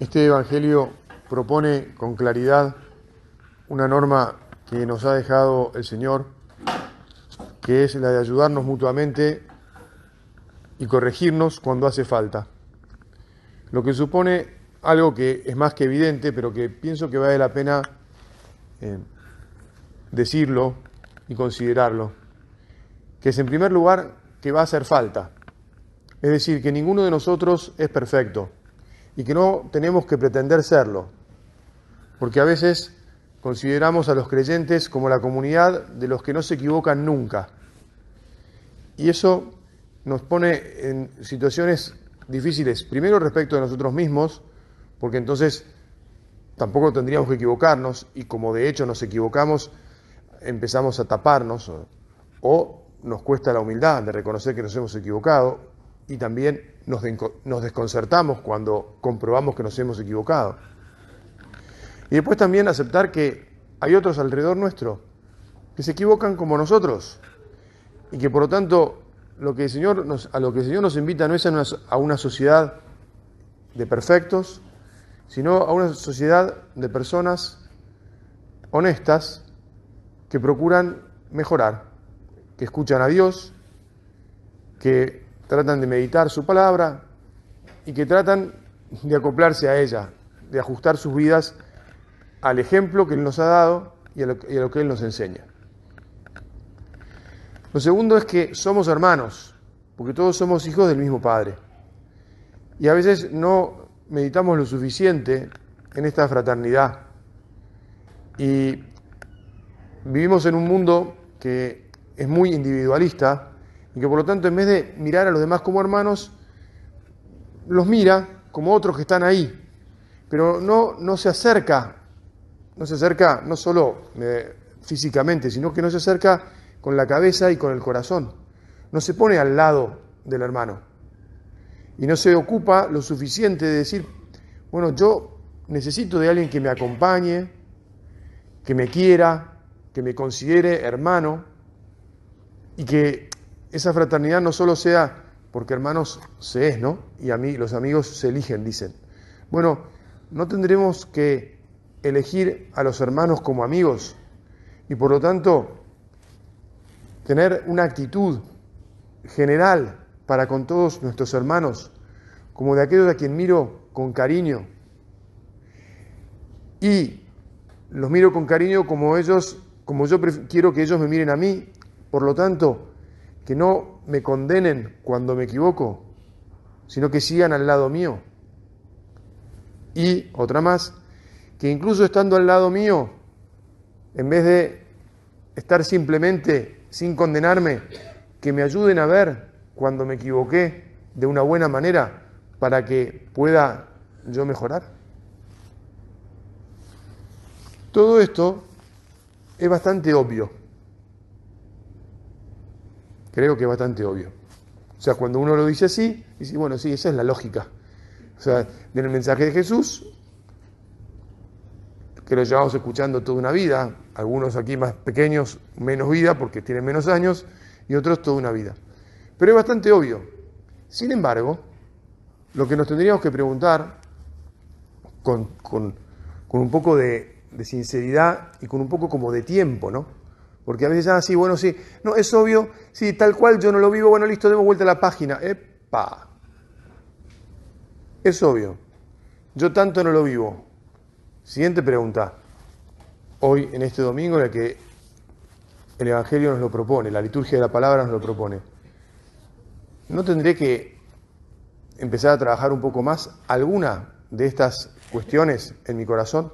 Este Evangelio propone con claridad una norma que nos ha dejado el Señor, que es la de ayudarnos mutuamente y corregirnos cuando hace falta. Lo que supone algo que es más que evidente, pero que pienso que vale la pena eh, decirlo y considerarlo, que es en primer lugar que va a hacer falta. Es decir, que ninguno de nosotros es perfecto y que no tenemos que pretender serlo, porque a veces consideramos a los creyentes como la comunidad de los que no se equivocan nunca. Y eso nos pone en situaciones difíciles, primero respecto de nosotros mismos, porque entonces tampoco tendríamos que equivocarnos y como de hecho nos equivocamos, empezamos a taparnos o, nos cuesta la humildad de reconocer que nos hemos equivocado y también nos, desconcertamos cuando comprobamos que nos hemos equivocado. Y después también aceptar que hay otros alrededor nuestro que se equivocan como nosotros y que por lo tanto lo que el Señor a lo que el Señor nos invita no es a una, a una sociedad de perfectos, sino a una sociedad de personas honestas que procuran mejorar, que escuchan a Dios, que tratan de meditar su palabra y que tratan de acoplarse a ella, de ajustar sus vidas al ejemplo que Él nos ha dado y a lo, que Él nos enseña. Lo segundo es que somos hermanos, porque todos somos hijos del mismo Padre. Y a veces no meditamos lo suficiente en esta fraternidad. Y vivimos en un mundo que es muy individualista y que por lo tanto en vez de mirar a los demás como hermanos, los mira como otros que están ahí, pero no, no se acerca, no se acerca no solo eh, físicamente, sino que no se acerca con la cabeza y con el corazón, no se pone al lado del hermano. Y no se ocupa lo suficiente de decir, bueno, yo necesito de alguien que me acompañe, que me quiera, que me considere hermano y que esa fraternidad no solo sea porque hermanos se es, ¿no? Y a mí los amigos se eligen, dicen. Bueno, no tendremos que elegir a los hermanos como amigos y por lo tanto tener una actitud general para con todos nuestros hermanos, como de aquellos a quien miro con cariño. Y los miro con cariño como ellos como yo quiero que ellos me miren a mí, por lo tanto, que no me condenen cuando me equivoco, sino que sigan al lado mío. Y otra más, que incluso estando al lado mío, en vez de estar simplemente sin condenarme, que me ayuden a ver cuando me equivoqué de una buena manera para que pueda yo mejorar. Todo esto es bastante obvio. Creo que es bastante obvio. O sea, cuando uno lo dice así, dice, bueno, sí, esa es la lógica. O sea, del mensaje de Jesús, que lo llevamos escuchando toda una vida, algunos aquí más pequeños, menos vida porque tienen menos años, y otros toda una vida. Pero es bastante obvio. Sin embargo, lo que nos tendríamos que preguntar con, con un poco de, de sinceridad y con un poco como de tiempo, ¿no? Porque a veces, ah, sí, bueno, sí, no, es obvio, sí, tal cual yo no lo vivo, bueno, listo, demos vuelta a la página. ¡Epa! Es obvio, yo tanto no lo vivo. Siguiente pregunta. Hoy, en este domingo, en el que el Evangelio nos lo propone, la liturgia de la palabra nos lo propone, ¿no tendré que empezar a trabajar un poco más alguna de estas cuestiones en mi corazón?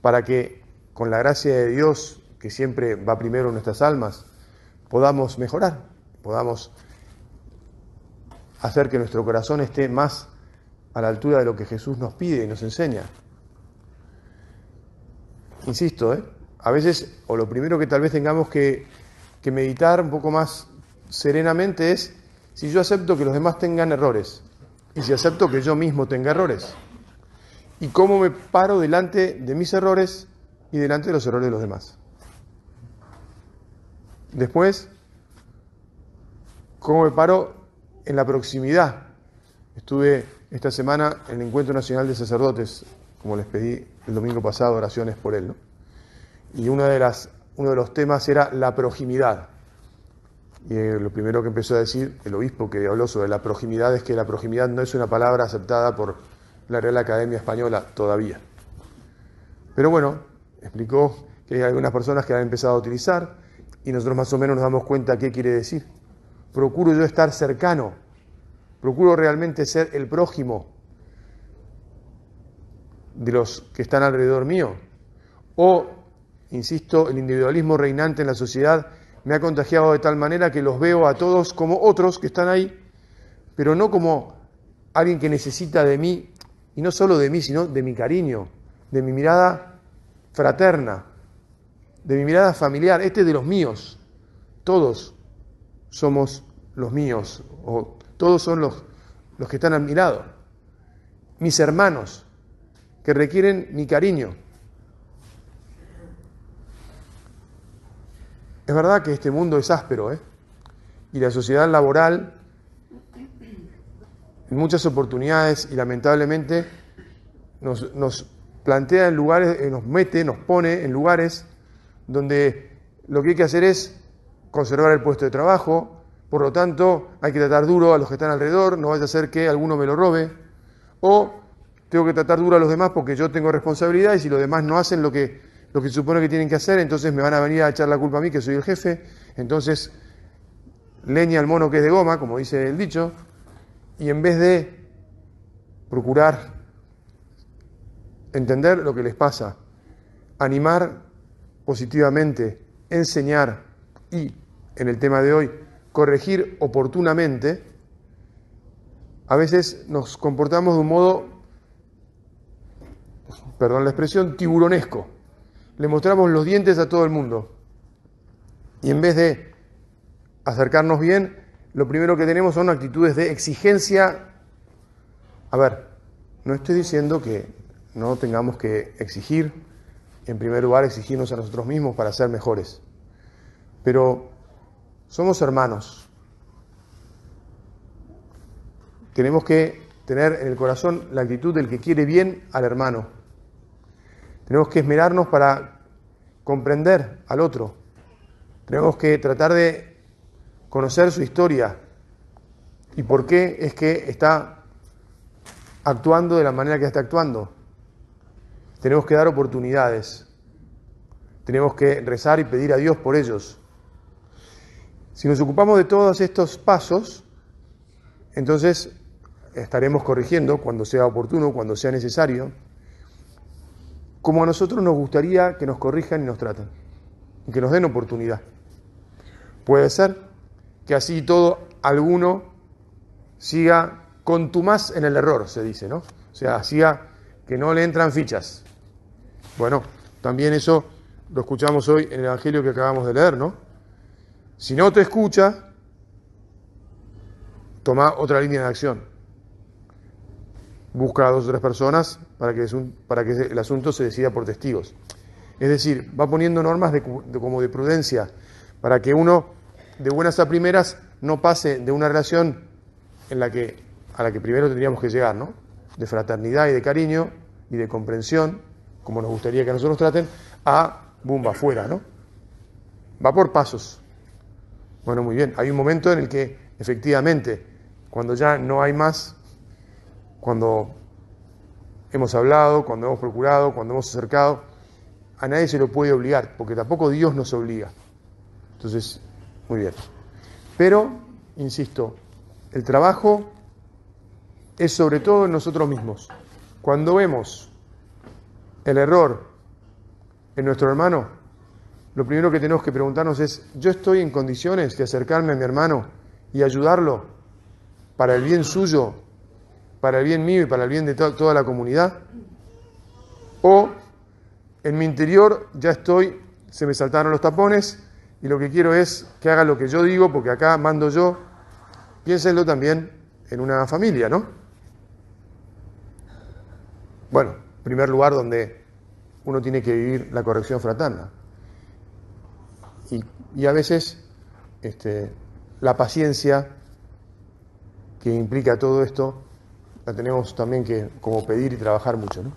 para que con la gracia de Dios, que siempre va primero en nuestras almas, podamos mejorar, podamos hacer que nuestro corazón esté más a la altura de lo que Jesús nos pide y nos enseña. Insisto, ¿eh? a veces, o lo primero que tal vez tengamos que, que meditar un poco más serenamente es si yo acepto que los demás tengan errores y si acepto que yo mismo tenga errores y cómo me paro delante de mis errores y delante de los errores de los demás. Después, cómo me paro en la proximidad. Estuve esta semana en el Encuentro Nacional de Sacerdotes, como les pedí el domingo pasado, oraciones por él. ¿no? Y uno de los temas era la proximidad. Y eh, lo primero que empezó a decir el obispo que habló sobre la proximidad es que la proximidad no es una palabra aceptada por la Real Academia Española todavía. Pero bueno, explicó que hay algunas personas que han empezado a utilizar y nosotros más o menos nos damos cuenta qué quiere decir. Procuro yo estar cercano, procuro realmente ser el prójimo de los que están alrededor mío. O, insisto, el individualismo reinante en la sociedad me ha contagiado de tal manera que los veo a todos como otros que están ahí, pero no como alguien que necesita de mí, y no solo de mí, sino de mi cariño, de mi mirada fraterna, de mi mirada familiar, este es de los míos. Todos somos los míos, o todos son los, los que están a mi lado. Mis hermanos, que requieren mi cariño. Es verdad que este mundo es áspero, ¿eh? Y la sociedad laboral, en muchas oportunidades y lamentablemente, nos, nos plantea en lugares, eh, nos mete, nos pone en lugares donde lo que hay que hacer es conservar el puesto de trabajo, por lo tanto hay que tratar duro a los que están alrededor, no vaya a ser que alguno me lo robe, o tengo que tratar duro a los demás porque yo tengo responsabilidad y si los demás no hacen lo que, lo que supone que tienen que hacer, entonces me van a venir a echar la culpa a mí que soy el jefe, entonces leña al mono que es de goma, como dice el dicho, y en vez de procurar entender lo que les pasa, animar positivamente, enseñar y, en el tema de hoy, corregir oportunamente, a veces nos comportamos de un modo, perdón la expresión, tiburonesco. Le mostramos los dientes a todo el mundo. Y en vez de acercarnos bien, lo primero que tenemos son actitudes de exigencia. A ver, no estoy diciendo que no tengamos que exigir en primer lugar, exigirnos a nosotros mismos para ser mejores. Pero somos hermanos. Tenemos que tener en el corazón la actitud del que quiere bien al hermano. Tenemos que esmerarnos para comprender al otro. Tenemos que tratar de conocer su historia y por qué es que está actuando de la manera que está actuando. Tenemos que dar oportunidades. Tenemos que rezar y pedir a Dios por ellos. Si nos ocupamos de todos estos pasos, entonces estaremos corrigiendo cuando sea oportuno, cuando sea necesario, como a nosotros nos gustaría que nos corrijan y nos traten, y que nos den oportunidad. Puede ser que así todo alguno siga contumaz en el error, se dice, ¿no? O sea, siga que no le entran fichas. Bueno, también eso lo escuchamos hoy en el Evangelio que acabamos de leer, ¿no? Si no te escucha, toma otra línea de acción. Busca a dos o tres personas para que, el asunto se decida por testigos. Es decir, va poniendo normas como de prudencia para que uno, de buenas a primeras, no pase de una relación en la que, a la que primero tendríamos que llegar, ¿no? De fraternidad y de cariño y de comprensión como nos gustaría que nosotros traten, a bumba afuera, ¿no? Va por pasos. Bueno, muy bien. Hay un momento en el que, efectivamente, cuando ya no hay más, cuando hemos hablado, cuando hemos procurado, cuando hemos acercado, a nadie se lo puede obligar, porque tampoco Dios nos obliga. Entonces, muy bien. Pero, insisto, el trabajo es sobre todo en nosotros mismos. Cuando vemos el error en nuestro hermano, lo primero que tenemos que preguntarnos es, ¿yo estoy en condiciones de acercarme a mi hermano y ayudarlo para el bien suyo, para el bien mío y para el bien de toda la comunidad? ¿O en mi interior ya estoy, se me saltaron los tapones y lo que quiero es que haga lo que yo digo porque acá mando yo? Piénsenlo también en una familia, ¿no? Bueno, primer lugar donde uno tiene que vivir la corrección fraterna. Y, a veces este, la paciencia que implica todo esto, la tenemos también que como pedir y trabajar mucho. ¿no?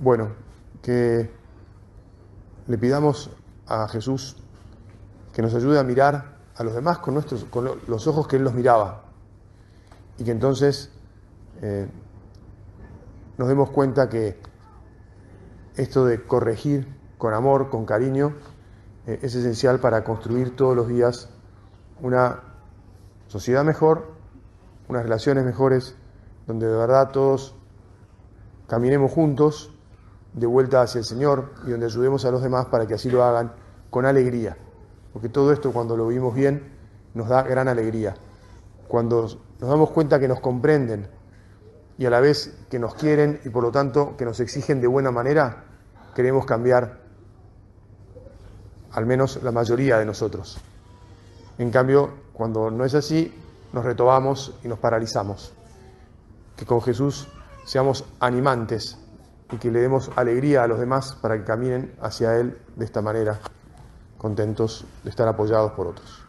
Bueno, que le pidamos a Jesús que nos ayude a mirar a los demás con, nuestros, con los ojos que Él los miraba y que entonces eh, nos demos cuenta que esto de corregir con amor, con cariño, eh, es esencial para construir todos los días una sociedad mejor, unas relaciones mejores, donde de verdad todos caminemos juntos de vuelta hacia el Señor y donde ayudemos a los demás para que así lo hagan con alegría. Porque todo esto cuando lo vimos bien nos da gran alegría. Cuando nos damos cuenta que nos comprenden y a la vez que nos quieren y por lo tanto que nos exigen de buena manera, queremos cambiar al menos la mayoría de nosotros. En cambio, cuando no es así, nos retomamos y nos paralizamos. Que con Jesús seamos animantes y que le demos alegría a los demás para que caminen hacia Él de esta manera, contentos de estar apoyados por otros.